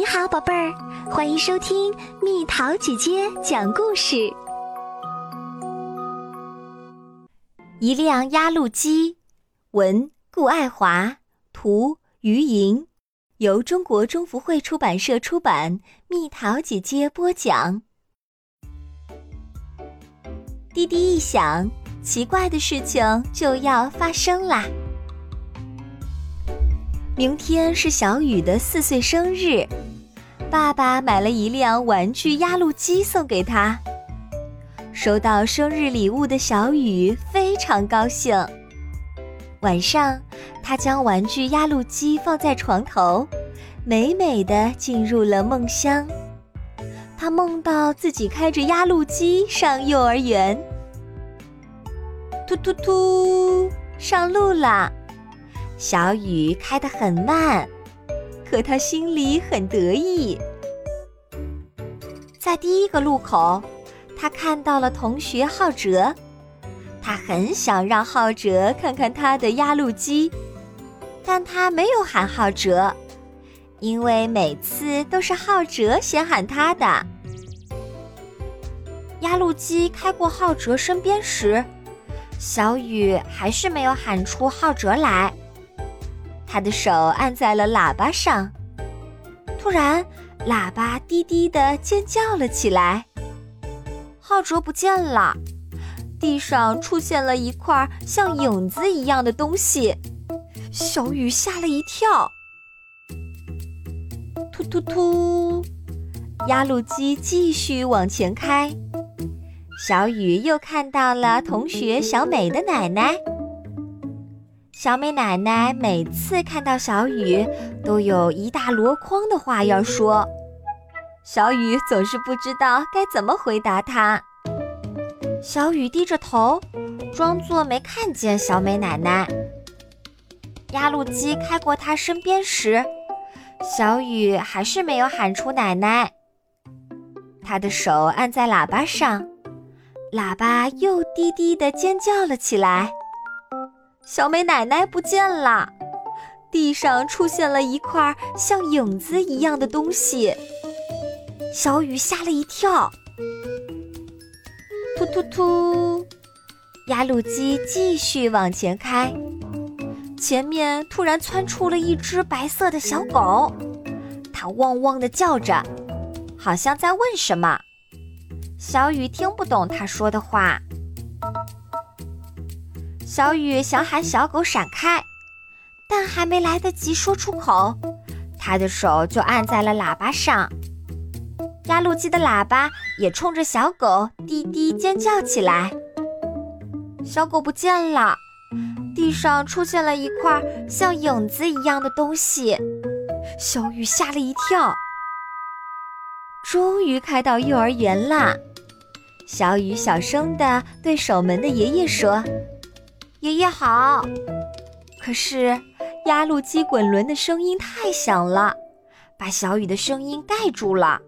你好，宝贝儿，欢迎收听蜜桃姐姐讲故事。一辆压路机，文顾爱华，图于莹，由中国中福会出版社出版。蜜桃姐姐播讲。滴滴一响，奇怪的事情就要发生啦！明天是小雨的四岁生日，爸爸买了一辆玩具压路机送给他。收到生日礼物的小雨非常高兴。晚上，他将玩具压路机放在床头，美美的进入了梦乡。他梦到自己开着压路机上幼儿园，突突突，上路了。小雨开得很慢，可他心里很得意。在第一个路口，他看到了同学浩哲，他很想让浩哲看看他的压路机，但他没有喊浩哲。因为每次都是浩哲先喊他的。压路机开过浩哲身边时，小雨还是没有喊出浩哲来。他的手按在了喇叭上，突然，喇叭滴滴的尖叫了起来。浩哲不见了，地上出现了一块像影子一样的东西，小雨吓了一跳。突突突！压路机继续往前开。小雨又看到了同学小美的奶奶。小美奶奶每次看到小雨，都有一大箩筐的话要说。小雨总是不知道该怎么回答她。小雨低着头，装作没看见小美奶奶。压路机开过她身边时。小雨还是没有喊出奶奶。他的手按在喇叭上，喇叭又低低的尖叫了起来。小美奶奶不见了，地上出现了一块像影子一样的东西。小雨吓了一跳。突突突，压路机继续往前开。前面突然窜出了一只白色的小狗，它汪汪的叫着，好像在问什么。小雨听不懂它说的话。小雨想喊小狗闪开，但还没来得及说出口，他的手就按在了喇叭上。压路机的喇叭也冲着小狗滴滴尖叫起来。小狗不见了。地上出现了一块像影子一样的东西，小雨吓了一跳。终于开到幼儿园啦！小雨小声地对守门的爷爷说：“爷爷好。”可是压路机滚轮的声音太响了，把小雨的声音盖住了。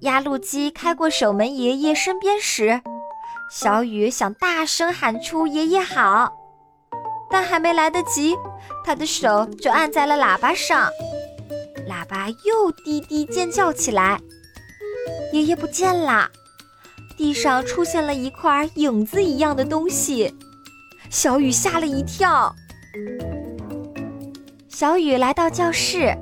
压路机开过守门爷爷身边时。小雨想大声喊出“爷爷好”，但还没来得及，他的手就按在了喇叭上，喇叭又滴滴尖叫起来。爷爷不见了，地上出现了一块影子一样的东西，小雨吓了一跳。小雨来到教室，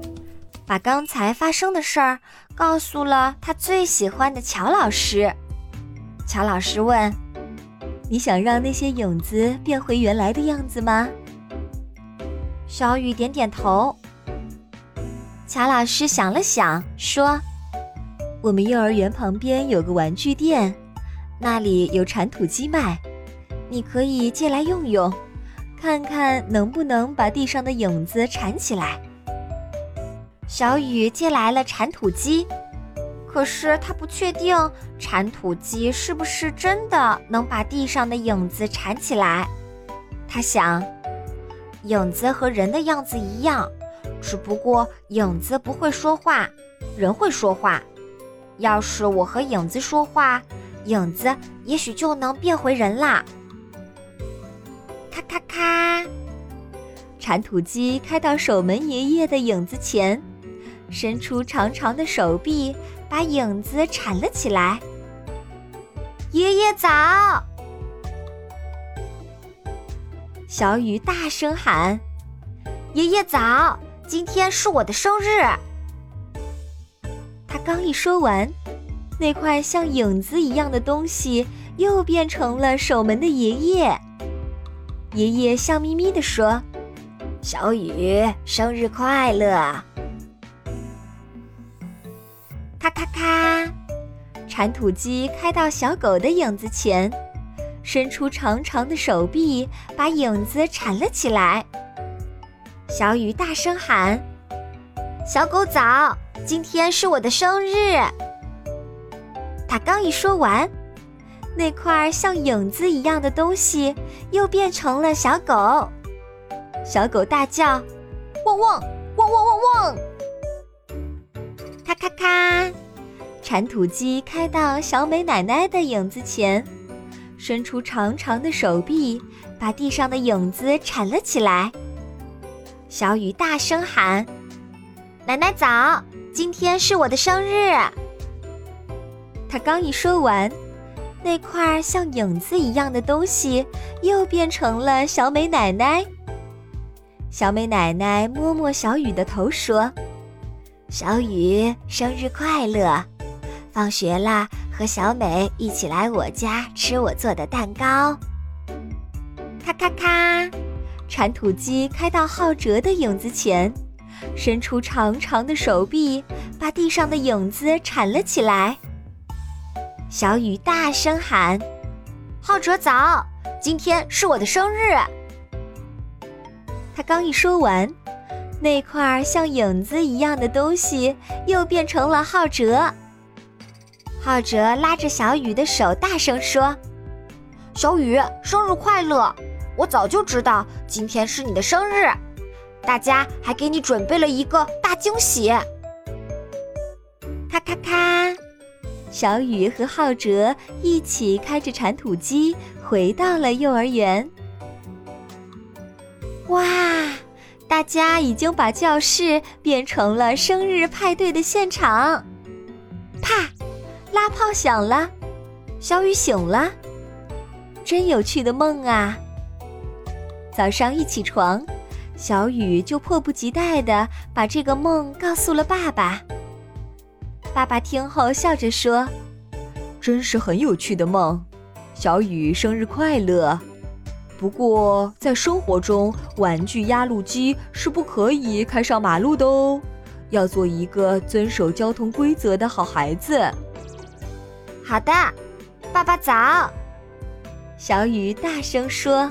把刚才发生的事儿告诉了他最喜欢的乔老师。乔老师问：“你想让那些影子变回原来的样子吗？”小雨点点头。乔老师想了想，说：“我们幼儿园旁边有个玩具店，那里有铲土机卖，你可以借来用用，看看能不能把地上的影子铲起来。”小雨借来了铲土机。可是他不确定铲土机是不是真的能把地上的影子铲起来。他想，影子和人的样子一样，只不过影子不会说话，人会说话。要是我和影子说话，影子也许就能变回人啦。咔咔咔，铲土机开到守门爷爷的影子前。伸出长长的手臂，把影子铲了起来。爷爷早！小雨大声喊：“爷爷早！今天是我的生日。”他刚一说完，那块像影子一样的东西又变成了守门的爷爷。爷爷笑眯眯地说：“小雨，生日快乐！”咔咔咔，铲土机开到小狗的影子前，伸出长长的手臂，把影子铲了起来。小雨大声喊：“小狗早！今天是我的生日！”他刚一说完。那块像影子一样的东西又变成了小狗，小狗大叫：“汪汪汪汪汪汪！”咔咔咔，铲土机开到小美奶奶的影子前，伸出长长的手臂，把地上的影子铲了起来。小雨大声喊：“奶奶早！今天是我的生日！”他刚一说完。那块像影子一样的东西又变成了小美奶奶。小美奶奶摸摸小雨的头，说：“小雨，生日快乐！放学了，和小美一起来我家吃我做的蛋糕。”咔咔咔，铲土机开到浩哲的影子前，伸出长长的手臂，把地上的影子铲了起来。小雨大声喊：“浩哲早！今天是我的生日。”他刚一说完，那块像影子一样的东西又变成了浩哲。浩哲拉着小雨的手，大声说：“小雨，生日快乐！我早就知道今天是你的生日，大家还给你准备了一个大惊喜。”咔咔咔。小雨和浩哲一起开着铲土机回到了幼儿园。哇，大家已经把教室变成了生日派对的现场。啪，拉炮响了，小雨醒了，真有趣的梦啊！早上一起床，小雨就迫不及待的把这个梦告诉了爸爸。爸爸听后笑着说：“真是很有趣的梦，小雨生日快乐。不过在生活中，玩具压路机是不可以开上马路的哦，要做一个遵守交通规则的好孩子。”好的，爸爸早。小雨大声说。